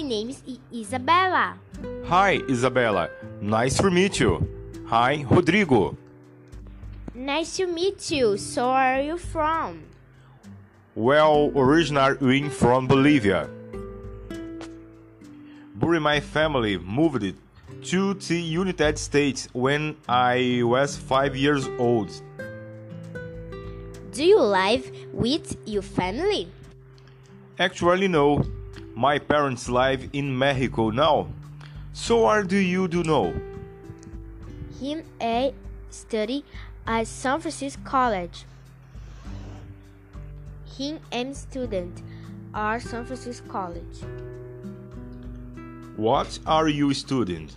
name is Isabella. Hi, Isabella. Nice to meet you. Hi, Rodrigo. Nice to meet you. So, where are you from? Well, originally from Bolivia. But my family moved to the United States when I was five years old. Do you live with your family? Actually, no. My parents live in Mexico now. So, what do you do know? Him a study at San Francisco College. Him am student at San Francisco College. What are you studying?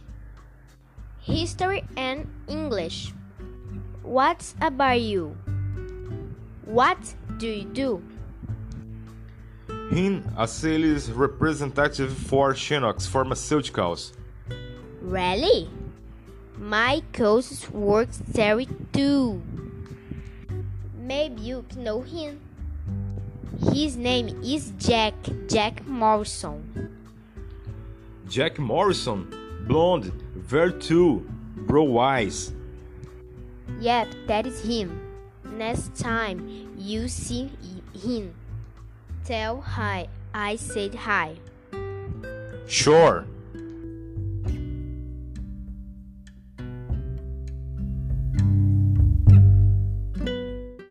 History and English. What's about you? What do you do? Him a sales representative for Shinox Pharmaceuticals. Really? My cousin works there too. Maybe you know him. His name is Jack, Jack Morrison. Jack Morrison, blonde, very too, bro eyes. Yep, that is him. Next time you see him, tell hi I said hi. Sure.